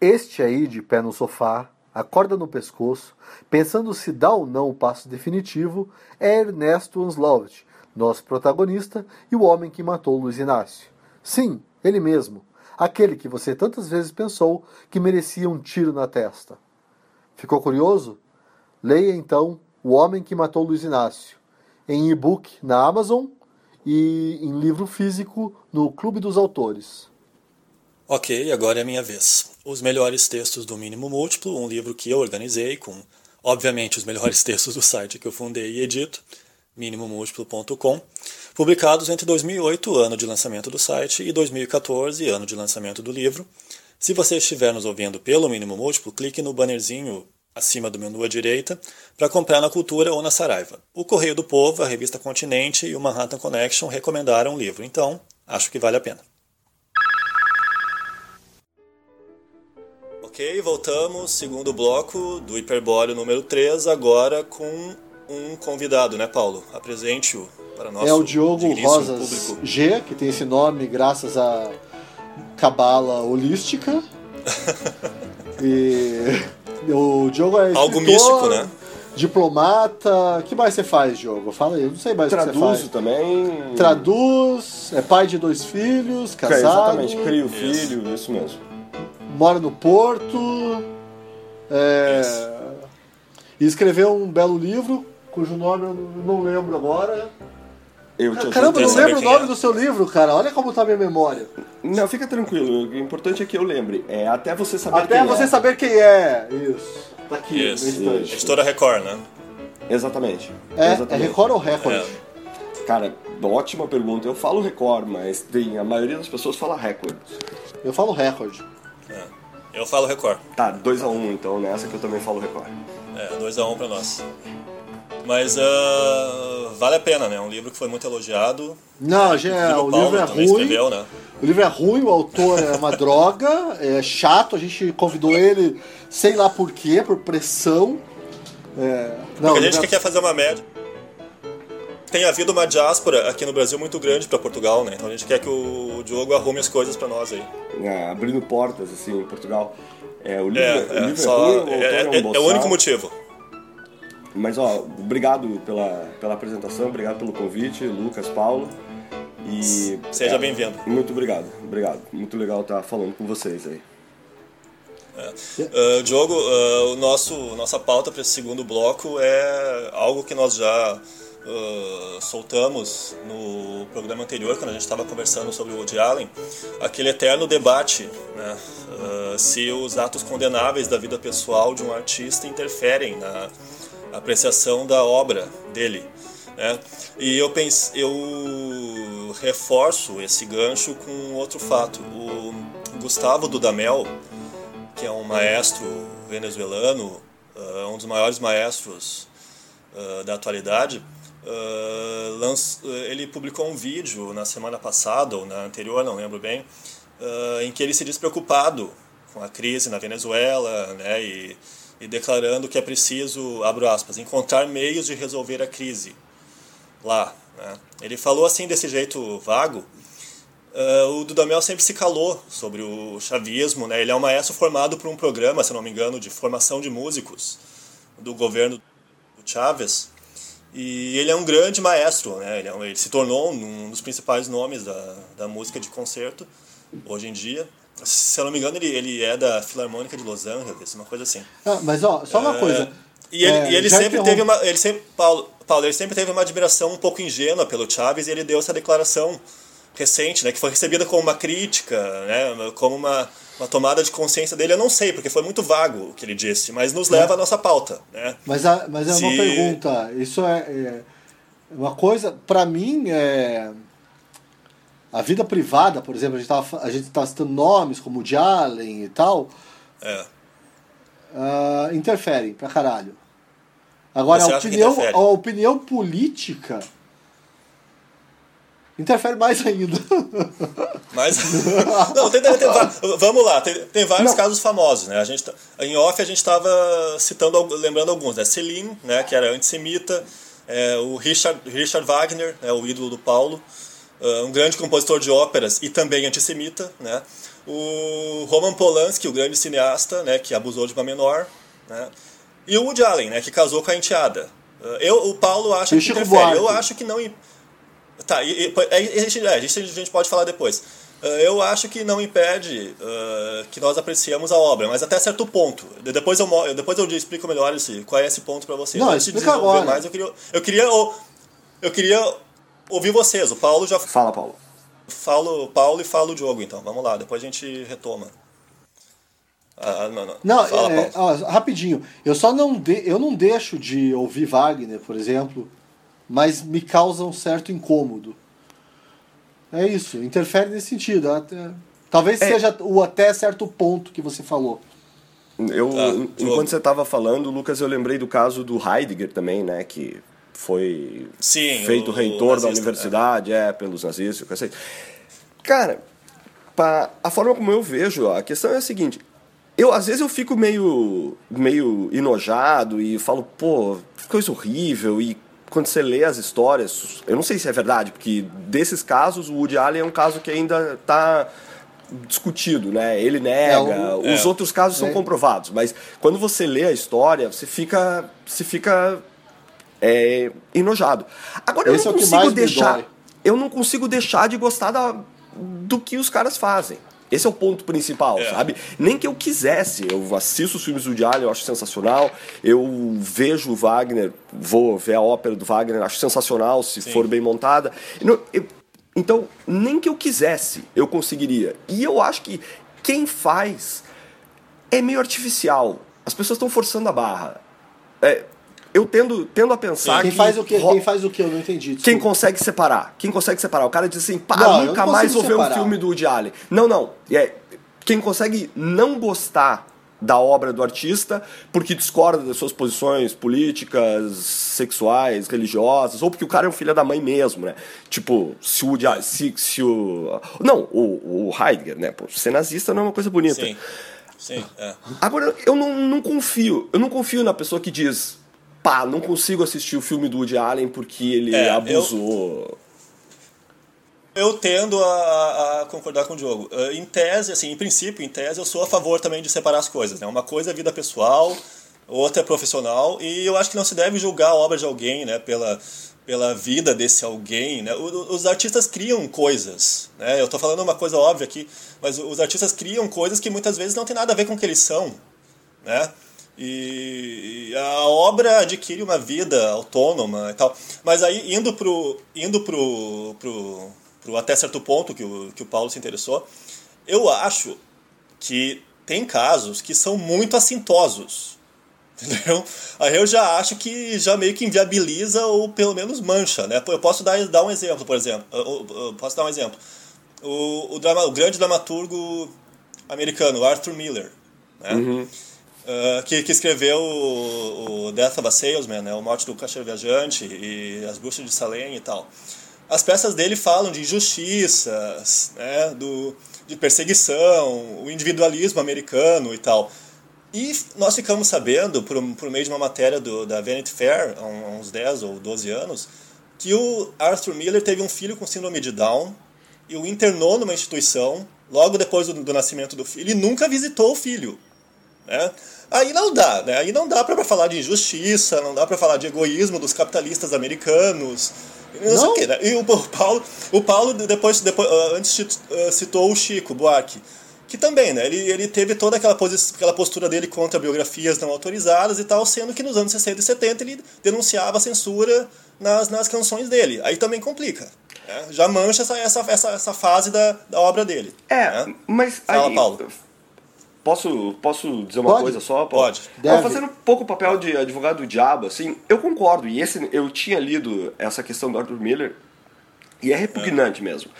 Este aí, de pé no sofá, a corda no pescoço, pensando se dá ou não o passo definitivo, é Ernesto Anslovet, nosso protagonista e o homem que matou Luiz Inácio. Sim, ele mesmo, aquele que você tantas vezes pensou que merecia um tiro na testa. Ficou curioso? Leia então O Homem que Matou Luiz Inácio, em e-book na Amazon e em livro físico no Clube dos Autores. Ok, agora é minha vez. Os melhores textos do Mínimo Múltiplo, um livro que eu organizei com, obviamente, os melhores textos do site que eu fundei e edito, minimomúltiplo.com, publicados entre 2008, ano de lançamento do site, e 2014, ano de lançamento do livro. Se você estiver nos ouvindo pelo Mínimo Múltiplo, clique no bannerzinho acima do menu à direita, para comprar na Cultura ou na Saraiva. O Correio do Povo, a revista Continente e o Manhattan Connection recomendaram o livro, então acho que vale a pena. Ok, voltamos, segundo bloco do Hiperbóleo número 3, agora com um convidado, né, Paulo? Apresente-o para nós. É o Diogo Rosas público. G, que tem esse nome graças à cabala holística. e o Diogo é Algo místico, né? Diplomata. O que mais você faz, Diogo? Fala aí, eu não sei mais Traduzo o que você faz. também. Traduz, é pai de dois filhos, É, casado. exatamente, crio filho, isso mesmo. Mora no Porto. É, e escreveu um belo livro, cujo nome eu não lembro agora. Eu te Caramba, eu não lembro o quem nome é. do seu livro, cara. Olha como tá a minha memória. Não, fica tranquilo. O importante é que eu lembre. É até você saber Até quem você é. saber quem é. Isso. Tá aqui, Isso. Isso. Editora Record, né? Exatamente. É, é Exatamente. Record ou Record? É. Cara, ótima pergunta. Eu falo Record, mas tem, a maioria das pessoas fala Record. Eu falo Record. É. Eu falo Record. Tá, 2x1 um, então, nessa que eu também falo Record. É, 2x1 pra nós. Mas ah, vale a pena, né? É um livro que foi muito elogiado. Não, já, Inclusive, o Paulo livro é ruim. escreveu, né? O livro é ruim, o autor é uma droga, é chato, a gente convidou ele, sei lá por quê, por pressão. É, não, Porque a o gente livro que quer fazer uma média. Tem havido uma diáspora aqui no Brasil muito grande pra Portugal, né? Então a gente quer que o Diogo arrume as coisas pra nós aí. É, abrindo portas, assim, em Portugal. É, o livro É, o é, livro só, ruim, o autor é, é, um é- é o único motivo. Mas, ó, obrigado pela, pela apresentação, obrigado pelo convite, Lucas, Paulo. E. Seja é, bem-vindo. Muito obrigado, obrigado. Muito legal estar falando com vocês aí. Uh, Diogo, uh, o nosso, nossa pauta para esse segundo bloco é algo que nós já uh, soltamos no programa anterior, quando a gente estava conversando sobre o Woody Allen, aquele eterno debate né, uh, se os atos condenáveis da vida pessoal de um artista interferem na apreciação da obra dele. Né? E eu, pense, eu reforço esse gancho com outro fato. O Gustavo Dudamel, que é um maestro venezuelano, uh, um dos maiores maestros uh, da atualidade, uh, lanç, ele publicou um vídeo na semana passada, ou na anterior, não lembro bem, em que ele se diz preocupado com a crise na Venezuela né, e, e declarando que é preciso, abro aspas, encontrar meios de resolver a crise lá. Né. Ele falou assim desse jeito vago, Uh, o Dudamel sempre se calou sobre o chavismo, né? Ele é um maestro formado por um programa, se não me engano, de formação de músicos do governo do Chávez. E ele é um grande maestro, né? Ele, é um, ele se tornou um dos principais nomes da, da música de concerto hoje em dia. Se eu não me engano, ele, ele é da Filarmônica de Los Angeles, uma coisa assim. Ah, mas ó, só uma É, coisa. E ele, É, e ele sempre teve uma. Ele sempre, Paulo, Paulo, ele sempre teve uma admiração um pouco ingênua pelo Chávez e ele deu essa declaração recente, né, que foi recebida como uma crítica, né, como uma, uma tomada de consciência dele. Eu não sei, porque foi muito vago o que ele disse, mas nos leva à nossa pauta. Né? Mas, a, mas é uma Se- pergunta. Isso é, é uma coisa, pra mim, é. A vida privada, por exemplo, a gente tava, a gente tá citando nomes como o de Allen e tal, É. ah, interferem pra caralho. Agora, a opinião, a opinião política interfere mais ainda. Mas. não, tem, tem- tem va- vamos lá, tem, tem vários Não. casos famosos, né? A gente, tá- em off a gente estava citando, lembrando alguns, né? Celine, né, que era antissemita, é, o Richard, Richard Wagner, né, o ídolo do Paulo, ah, um grande compositor de óperas e também antissemita, né? o Roman Polanski, o grande cineasta, né, que abusou de uma menor, né, e o Woody Allen, né, que casou com a enteada. Eu, o Paulo acha E que Chico interfere. Buarque. Eu acho que não. Tá, e, e- é, a, gente, é, a gente- a gente pode falar depois. Uh, Eu acho que não impede uh, que nós apreciemos a obra, mas até certo ponto. De- Depois eu, depois eu explico melhor esse, qual é esse ponto para vocês. Não, Antes explica agora. mais, eu queria, eu queria, eu queria ouvir vocês. O Paulo já Fala, Paulo. fala o Paulo e fala o Diogo, então. Vamos lá, depois a gente retoma. Ah, não, não. Não, fala, é, ó, rapidinho. Eu só não, de, eu não deixo de ouvir Wagner, por exemplo, mas me causa um certo incômodo. É isso, interfere nesse sentido. Até- talvez É. seja o até certo ponto que você falou. Eu, Tá, Diogo. enquanto você estava falando, Lucas, eu lembrei do caso do Heidegger também, né? Que foi Sim, feito o- reitor o da nazista, universidade, é, pelos nazistas. coisa assim. Cara, pa- a forma como eu vejo, a questão é a seguinte. Eu, às vezes eu fico meio, meio enojado e falo, pô, que coisa horrível. E quando você lê as histórias, eu não sei se é verdade, porque desses casos, o Woody Allen é um caso que ainda está discutido, né? Ele nega, É, o- os é. outros casos são É. comprovados, mas quando você lê a história, você fica, você fica é, enojado. Agora eu Esse é não que consigo deixar, eu não consigo deixar de gostar da- do que os caras fazem. Esse é o ponto principal, É. sabe? Nem que eu quisesse. Eu assisto os filmes do Allen, eu acho sensacional. Eu vejo o Wagner, vou ver a ópera do Wagner, acho sensacional se Sim. for bem montada. Não- eu- então, nem que eu quisesse, eu conseguiria. E eu acho que quem faz é meio artificial. As pessoas estão forçando a barra. É, eu tendo, tendo a pensar Quem que faz o quê? Quem faz o quê? Eu não entendi. quem desculpa. consegue separar? Quem consegue separar? O cara diz assim, pá, Não, nunca mais vou ver um filme do Woody Allen. Não, não. É, quem consegue não gostar da obra do artista porque discorda das suas posições políticas, sexuais, religiosas, ou porque o cara é um filho da mãe mesmo, né? Tipo, se o Woody Allen, se, se o... Não, o, o Heidegger, né? Pô, ser nazista não é uma coisa bonita. Sim. Sim, é. Agora, eu não, não confio. Eu não confio na pessoa que diz, pá, não consigo assistir o filme do Woody Allen porque ele É, eu- abusou. Eu tendo a, a concordar com o Diogo. Eh, Em tese, assim, em princípio, em tese, eu sou a favor também de separar as coisas. Né? Uma coisa é vida pessoal, outra é profissional, e eu acho que não se deve julgar a obra de alguém né, pela, pela vida desse alguém. Né? Os artistas criam coisas. Né? Eu estou falando uma coisa óbvia aqui, mas os artistas criam coisas que muitas vezes não tem nada a ver com o que eles são. Né? E a obra adquire uma vida autônoma e tal. Mas aí, indo pro, indo pro, pro, pro até certo ponto que o, que o Paulo se interessou, eu acho que tem casos que são muito assintosos. Entendeu? Aí eu já acho que já meio que inviabiliza ou pelo menos mancha, né? Eu posso dar, dar um exemplo, por exemplo. Eu- eu- posso dar um exemplo. O, o, drama, o grande dramaturgo americano, Arthur Miller, né? Uh, que, que escreveu o, o Death of a Salesman, né, o Morte do Caixeiro Viajante e As Bruxas de Salem e tal. As peças dele falam de injustiças, né, do, de perseguição, o individualismo americano e tal. E nós ficamos sabendo, por, por meio de uma matéria do, da Vanity Fair, há uns 10 ou 12 anos, que o Arthur Miller teve um filho com síndrome de Down e o internou numa instituição logo depois do, do nascimento do filho e nunca visitou o filho. Né? Aí não dá, né? Aí não dá para falar de injustiça, não dá para falar de egoísmo dos capitalistas americanos, não, sei Não? o quê, né? E o, Paulo, o Paulo depois, depois ah, antes ah, citou o Chico Buarque, que também, né? Ele, ele teve toda aquela, posi- aquela postura dele contra biografias não autorizadas e tal, sendo que nos anos 60 e 70 ele denunciava a censura nas, nas canções dele. Aí também complica. né? Já mancha essa, essa, essa, essa fase da, da obra dele. É, né? mas Fala, aí, Paulo. Posso, posso dizer uma Pode. coisa só? Pode. Deve. Fazendo um pouco o papel de advogado do diabo, assim, eu concordo. E esse, eu tinha lido essa questão do Arthur Miller e é repugnante mesmo.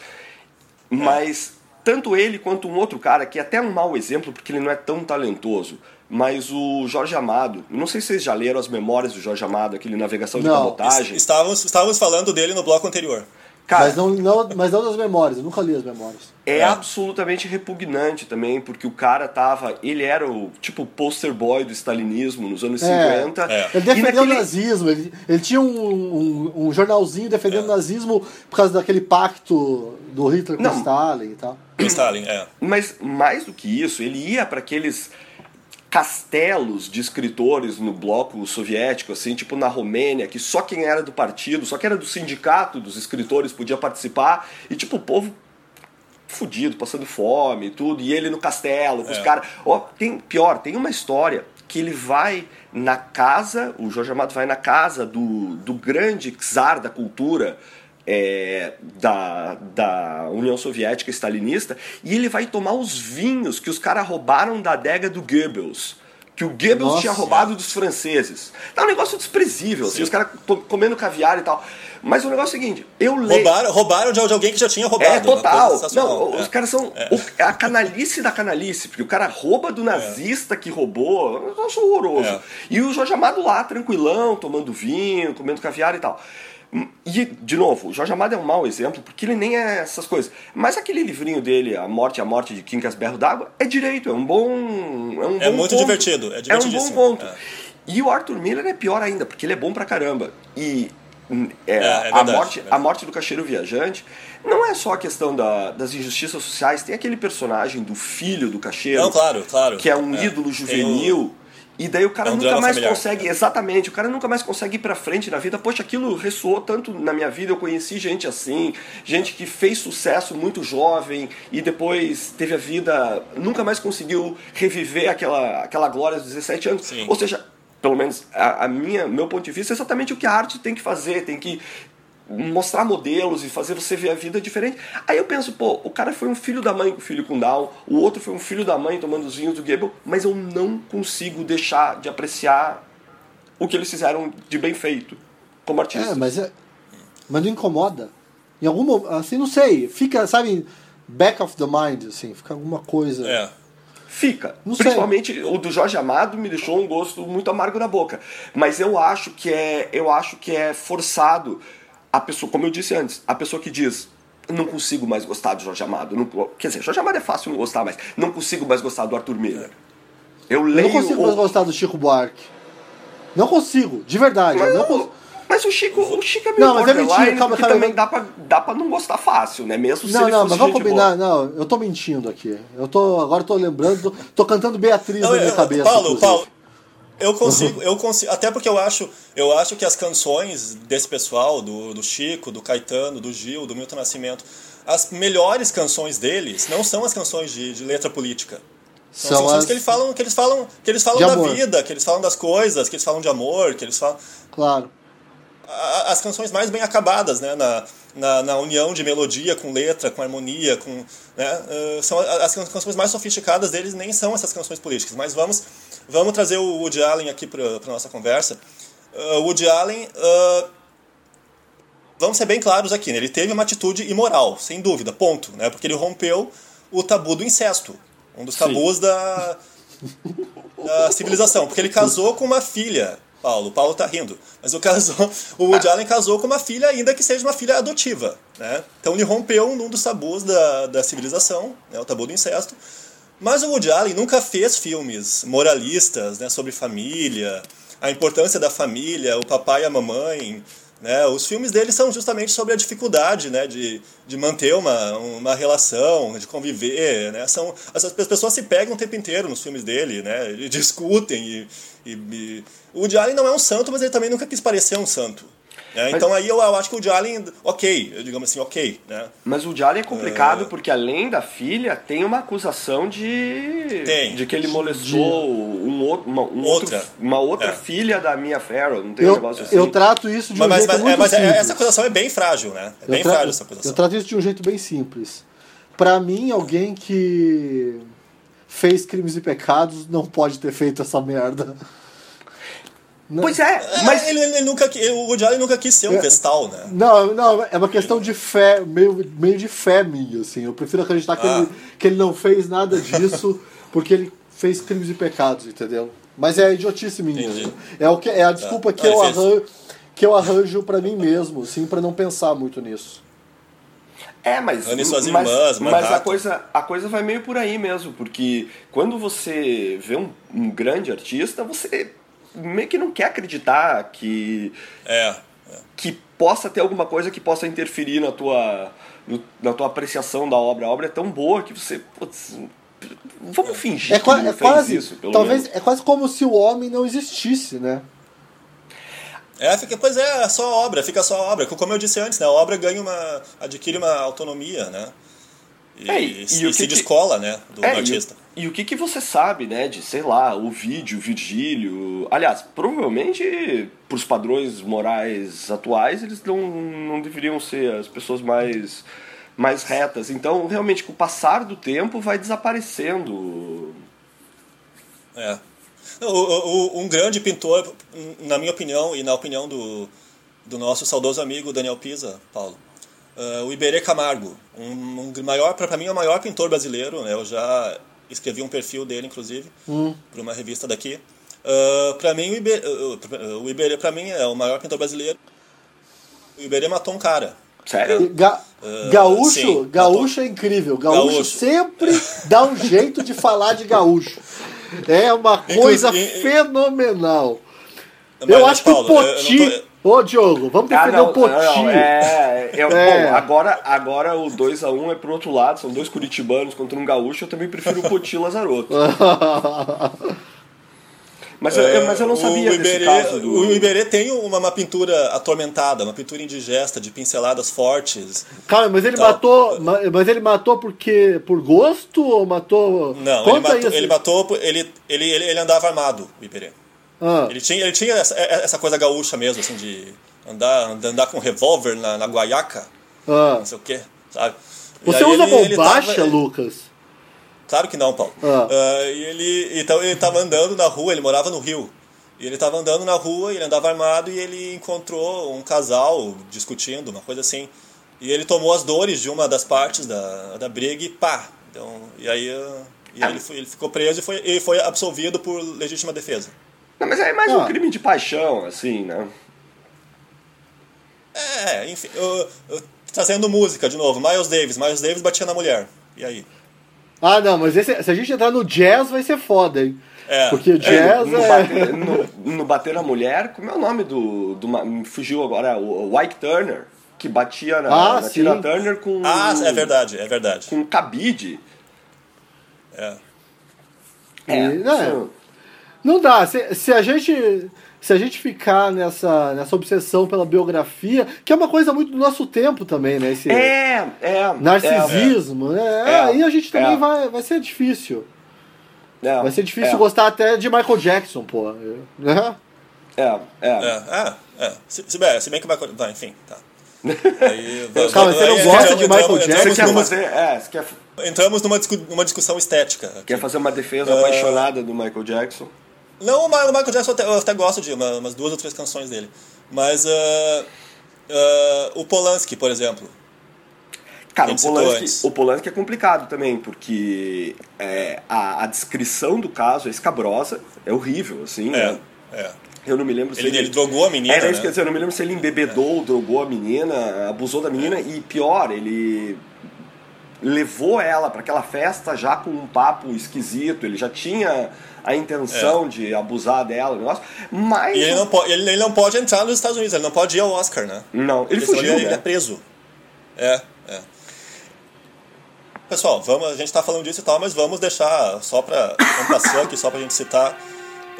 Mas tanto ele quanto um outro cara, que é até um mau exemplo porque ele não é tão talentoso, mas o Jorge Amado, não sei se vocês já leram as memórias do Jorge Amado, aquele Navegação de Não. Cabotagem. Estávamos, estávamos falando dele no bloco anterior. Cara, mas, não, não, mas não das memórias, eu nunca li as memórias. É, É. absolutamente repugnante também, porque o cara tava. Ele era o tipo poster boy do stalinismo nos anos É. 50. É. Ele defendeu naquele- o nazismo, ele, ele tinha um, um, um jornalzinho defendendo o nazismo por causa daquele pacto do Hitler com Não. Stalin e tal. O Stalin, é. Mas mais do que isso, ele ia para aqueles castelos de escritores no bloco soviético, assim, tipo na Romênia, que só quem era do partido, só quem era do sindicato dos escritores podia participar, e tipo, o povo fudido, passando fome e tudo, e ele no castelo, com os É. caras. Ó, tem pior, tem uma história que ele vai na casa, o Jorge Amado vai na casa do, do grande czar da cultura é, da, da União Soviética stalinista e ele vai tomar os vinhos que os caras roubaram da adega do Goebbels. Que o Goebbels Nossa. tinha roubado dos franceses. Tá um negócio desprezível, assim, os caras comendo caviar e tal. Mas o negócio é o seguinte, eu leio. Roubaram, roubaram de alguém que já tinha roubado. É coisa total. Não, É. os caras são o- é a canalice da canalice, porque o cara rouba do nazista que roubou, eu acho horroroso. É. E o Jorge Amado lá, tranquilão, tomando vinho, comendo caviar e tal. E, de novo, o Jorge Amado é um mau exemplo, porque ele nem é essas coisas. Mas aquele livrinho dele, A Morte e a Morte de Quincas Berro d'Água, é direito, é um bom. É, um É bom muito ponto. divertido, é É um bom ponto. É. E o Arthur Miller é pior ainda, porque ele é bom pra caramba. E é, É, é a, verdade, morte, verdade. a morte do caixeiro viajante não é só a questão da- das injustiças sociais, tem aquele personagem do filho do caixeiro, Não, claro, claro. que é um É. ídolo juvenil. E daí o cara É nunca mais consegue, exatamente, o cara nunca mais consegue ir pra frente na vida. Poxa, aquilo ressoou tanto na minha vida, eu conheci gente assim, gente que fez sucesso muito jovem e depois teve a vida, nunca mais conseguiu reviver aquela, aquela glória dos 17 anos. Sim. Ou seja, pelo menos a, a minha, meu ponto de vista é exatamente o que a arte tem que fazer, tem que mostrar modelos e fazer você ver a vida diferente. Aí eu penso, pô, o cara foi um filho da mãe com o filho com Down, o outro foi um filho da mãe tomando os vinhos do Goebbels, mas eu não consigo deixar de apreciar o que eles fizeram de bem feito como artista. É, mas, é, mas não incomoda. Em algum assim, não sei, fica, sabe, back of the mind, assim, fica alguma coisa. É. Fica. Não sei. Principalmente o do Jorge Amado me deixou um gosto muito amargo na boca. Mas eu acho que é, eu acho que é forçado a pessoa, como eu disse antes, a pessoa que diz não consigo mais gostar do Jorge Amado. Não, quer dizer, Jorge Amado é fácil não gostar, mas não consigo mais gostar do Arthur Miller. Eu Eu leio. não consigo o- mais gostar do Chico Buarque. Não consigo, de verdade. Mas, não o- cons- mas o Chico, o Chico é meio Não, mas é mentira, calma, porque calma, também eu- dá pra, dá pra não gostar fácil, né? Mesmo se Não, ele não, fosse mas vamos combinar. boa. Não, eu tô mentindo aqui. Eu tô, agora eu tô lembrando, tô, tô cantando Beatriz Não, na minha eu- cabeça. Paulo, inclusive. Paulo, eu consigo, eu consigo, até porque eu acho, eu acho que as canções desse pessoal, do, do Chico, do Caetano, do Gil, do Milton Nascimento, as melhores canções deles não são as canções de, de letra política. São, São canções as- que eles falam, que eles falam, que eles falam da amor. vida, que eles falam das coisas, que eles falam de amor, que eles falam Claro. a- as canções mais bem acabadas, né? Na, na, na união de melodia com letra, com harmonia, com, né? eh, são as can- canções mais sofisticadas deles nem são essas canções políticas. Mas vamos, vamos trazer o Woody Allen aqui para a nossa conversa. O Woody Allen, ah, vamos ser bem claros aqui, né? ele teve uma atitude imoral, sem dúvida, ponto, né? Porque ele rompeu o tabu do incesto, um dos Sim. tabus da, da civilização, porque ele casou com uma filha. Paulo, Paulo tá rindo. Mas o, casou, o Woody Allen casou com uma filha, ainda que seja uma filha adotiva. Né? Então ele rompeu um dos tabus da, da civilização, né? o tabu do incesto. Mas o Woody Allen nunca fez filmes moralistas né? sobre família, a importância da família, o papai e a mamãe. Né? Os filmes dele são justamente sobre a dificuldade né? de, de manter uma, uma relação, de conviver. Né? São, as, as pessoas se pegam o tempo inteiro nos filmes dele, né? e discutem. E, e, e... O Woody Allen não é um santo, mas ele também nunca quis parecer um santo. Né? Então aí eu, eu acho que o Allen, ok, eu digamos assim, ok. Né? Mas o Jalen é complicado porque além da filha tem uma acusação de Tem. de que ele molestou um outro, uma, um Outra. outro- uma outra É. filha da Mia Farrow, não tem um Eu, negócio assim. eu trato isso de um Mas, mas, jeito mas, é, muito mas é- simples. essa acusação é bem frágil, né? É bem eu, tra- frágil essa acusação. eu trato isso de um jeito bem simples. Pra mim, alguém que fez crimes e pecados não pode ter feito essa merda. Não- Pois é, Mas mas ele, ele nunca, o Woody Allen nunca quis ser um É. vestal, né? Não, não, é uma questão de fé, meio, meio de fé minha, assim. Eu prefiro acreditar que, Ah. ele, que ele não fez nada disso porque ele fez crimes e pecados, entendeu? Mas é idiotice minha. Entendi. É, o que, é a desculpa que, Ah, eu arranjo, que eu arranjo pra mim mesmo, assim, pra não pensar muito nisso. É, mas, Anne e suas mas, irmãs, mas a coisa, a coisa vai meio por aí mesmo, porque quando você vê um, um grande artista, você meio que não quer acreditar que, É. que possa ter alguma coisa que possa interferir na tua, no- na tua apreciação da obra. A obra é tão boa que você. Putz, vamos fingir É, que é fez quase, isso, pelo talvez, menos. é quase como se o homem não existisse, né? É, fica, pois é, é só a obra, fica só a obra. Como eu disse antes, né, a obra ganha uma. adquire uma autonomia, né? E, É, e- e e se, o que descola, né, do, É, do artista. E, o que, que você sabe, né, de, sei lá, o vídeo, Virgílio. Aliás, provavelmente, pros padrões morais atuais, eles não, não deveriam ser as pessoas mais, mais retas. Então, realmente, com o passar do tempo, vai desaparecendo. É. Um grande pintor, na minha opinião e na opinião do, do nosso saudoso amigo Daniel Pisa, Paulo, ah, o Iberê Camargo, um, um maior, para mim é o maior pintor brasileiro, né? eu já escrevi um perfil dele, inclusive, para uma revista daqui. para mim, o Iberê, o Iberê para mim é o maior pintor brasileiro. O Iberê matou um cara. Sério? Ga- Ah, gaúcho, sim, gaúcho é incrível. Gaúcho, Gaúcho. sempre dá um jeito de falar de gaúcho. É uma coisa Inclusive- fenomenal. Mas, eu acho que o Paulo, eu- eu não Poti. Ô, Diogo, vamos Ah, defender não, o Poti. não, é, eu- É. Bom, agora, agora o 2x1 é pro outro lado, são dois curitibanos contra um gaúcho, eu também prefiro o Poti Lazaroto. Mas, eu, eu- mas eu não sabia É, o desse Iberê, caso do... O Iberê tem uma, uma pintura atormentada, uma pintura indigesta, de pinceladas fortes. Cara, mas ele Então- matou. ma- Mas ele matou porque. por gosto ou matou. Não, ele Conta matou, ele matou, ele, ele, ele, ele andava armado, o Iberê. Ah, Ele tinha, ele tinha essa, essa coisa gaúcha mesmo, assim, de andar, andar com revólver na, na guaiaca, ah. não sei o quê, sabe? Você usa ele- ele bombacha, tava- Lucas? Claro que não, Paulo. Ah. Ah, e ele, então ele estava andando na rua, ele morava no Rio. E ele estava andando na rua, ele andava armado e ele encontrou um casal discutindo, uma coisa assim. E ele tomou as dores de uma das partes da, da briga e pá. Então, e aí, e aí ele, foi- ele ficou preso e foi, e foi absolvido por legítima defesa. Não, mas é mais um Ah. crime de paixão, assim, né? É, enfim, eu- eu- trazendo música de novo, Miles Davis. Miles Davis batia na mulher. E aí? Ah, não, mas esse- se a gente entrar no jazz vai ser foda, hein? É. Porque o jazz no, é. bater, no, no bater na mulher, como é o nome do. do me fugiu agora, o o Ike Turner, que batia na, Ah, na. Tina Turner com. Ah, é verdade, é verdade. Com cabide. É. É, né, isso- Não dá. Se, se a gente. Se a gente ficar nessa, nessa obsessão pela biografia, que é uma coisa muito do nosso tempo também, né? Esse é, é. narcisismo, né? É, aí a gente também é. vai, vai ser difícil. é, Vai ser difícil é, gostar até de Michael Jackson, pô. Né? É, é. É, é, é. Se, se, bem, se bem que vai. vai enfim, tá. Aí, Calma, você não aí gosta entramos- de Michael Jackson? Você Entramos quer numa, fazer, é, você quer, entramos numa, discu- numa discussão estética. aqui. quer fazer uma defesa Ah. apaixonada do Michael Jackson? Não, o Michael Jackson eu até, eu até gosto de uma- umas duas ou três canções dele. Mas ah, ah, o Polanski, por exemplo. Cara, o Polanski, o Polanski é complicado também, porque é, a, a descrição do caso é escabrosa, é horrível, assim, É, né? é. Eu não me lembro se Ele, ele drogou a menina. Era isso né? que eu dizer, eu não me lembro se ele embebedou, drogou a menina, abusou da menina e pior, ele levou ela para aquela festa já com um papo esquisito, ele já tinha a intenção de abusar dela, o negócio, mas E ele não, pode, ele, ele não pode entrar nos Estados Unidos, ele não pode ir ao Oscar, né? não, ele senão fugiu, ele, ele é né? preso. É, é. Pessoal, vamos, a gente tá falando disso e tal, mas vamos deixar só pra vamos passar aqui, só pra gente citar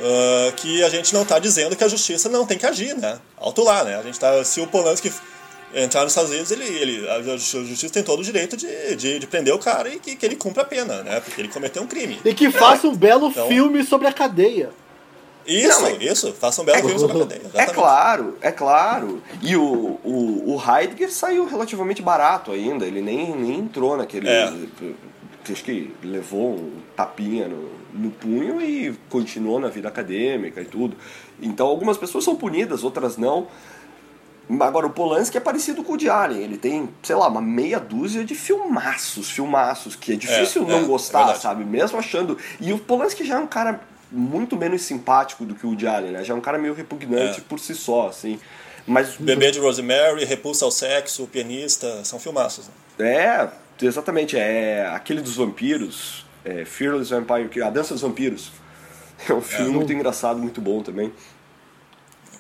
ah, que a gente não tá dizendo que a justiça não tem que agir, né? Alto lá, né? A gente tá, se o Polanski entrar nos Estados Unidos, ele, ele, a justiça tem todo o direito de, de, de prender o cara e que, que ele cumpra a pena, né? Porque ele cometeu um crime. E que faça um belo Então- filme sobre a cadeia. Isso, Não, isso, faça um belo filme sobre a cadeia. É exatamente. claro, é claro. E o, o, o Heidegger saiu relativamente barato ainda, ele nem, nem entrou naquele. É. Acho que levou um tapinha no, no punho e continuou na vida acadêmica e tudo. Então algumas pessoas são punidas, outras não. Agora, o Polanski é parecido com o de Allen. Ele tem, sei lá, uma meia dúzia de filmaços, filmaços, que é difícil É, não é, gostar, é sabe? Mesmo achando. E o Polanski já é um cara muito menos simpático do que o de Allen, né? Já é um cara meio repugnante É. por si só, assim. Mas. Bebê de Rosemary, Repulsa ao Sexo, O Pianista, são filmaços. Né? É, exatamente. É aquele dos vampiros. É Fearless Vampire, A Dança dos Vampiros. É um filme é, muito engraçado, muito bom também.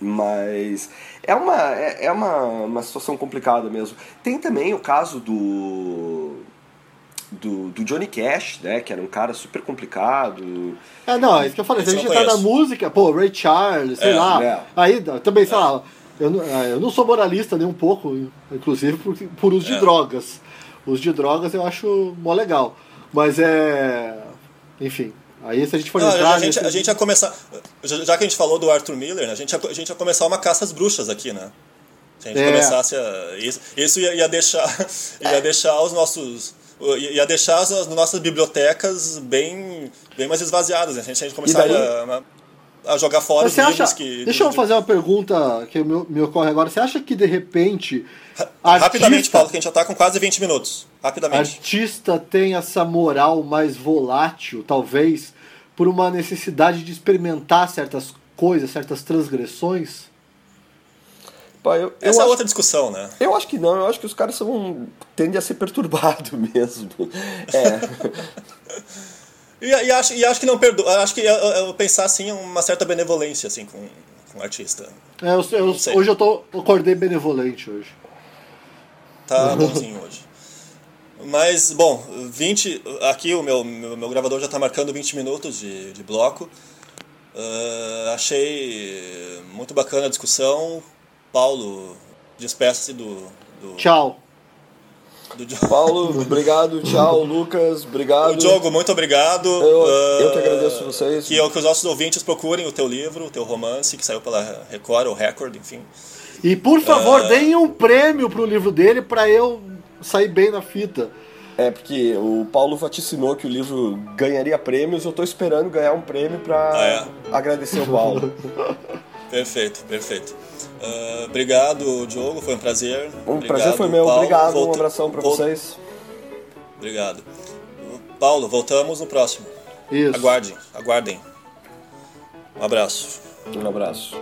Mas é uma, é, é uma, uma situação complicada mesmo. Tem também o caso do, do, do Johnny Cash, né? Que era um cara super complicado. É, não, é isso que eu falei. Se a gente tá na música, pô, Ray Charles, sei é, lá. É. Aí também, sei lá, eu, é, eu não sou moralista nem um pouco, inclusive por, por uso de é. drogas. Os de drogas eu acho mó legal. Mas é. Enfim, Aí se a gente for Não, entrar... A gente, nesse... a gente ia começar... Já que a gente falou do Arthur Miller, né, a, gente ia, a gente ia começar uma caça às bruxas aqui, né? Se a gente é. começasse a... Isso, isso ia, ia deixar, ia deixar os nossos... Ia deixar as, as nossas bibliotecas bem, bem mais esvaziadas, né? Se a gente começar a, a, jogar fora Mas os livros acha... que... Deixa eu fazer uma pergunta que me, me ocorre agora. Você acha que, de repente... Rapidamente, artista... Paulo, que a gente já está com quase 20 minutos. Rapidamente. Artista tem essa moral mais volátil, talvez, por uma necessidade de experimentar certas coisas, certas transgressões? Pô, eu, eu Essa é outra discussão, né? Eu acho que não, eu acho que os caras são. tendem a ser perturbados mesmo. É. e, e, acho, e acho que não perdoa. Acho que eu, eu pensar assim uma certa benevolência assim, com, com o artista. É, eu, eu, hoje eu tô, acordei benevolente hoje. Tá bonzinho hoje. Mas, bom, 20. Aqui o meu, meu, meu gravador já está marcando 20 minutos de, de bloco. Uh, achei muito bacana a discussão. Paulo, despeça-se do, do. Tchau. Do Paulo, obrigado. Tchau, Lucas, obrigado. O Diogo, muito obrigado. Eu, uh, eu que agradeço vocês. Que, que os nossos ouvintes procurem o teu livro, o teu romance, que saiu pela Record, ou Record, enfim. E por favor, uh, deem um prêmio pro livro dele para eu sair bem na fita. É, porque o Paulo vaticinou que o livro ganharia prêmios, eu tô esperando ganhar um prêmio para ah, é? agradecer o Paulo. perfeito, perfeito. Uh, obrigado, Diogo, foi um prazer. Um obrigado, prazer foi meu, Paulo. obrigado, Volta... um abração para vocês. Obrigado. Paulo, voltamos no próximo. Isso. Aguardem, aguardem. Um abraço. Um abraço.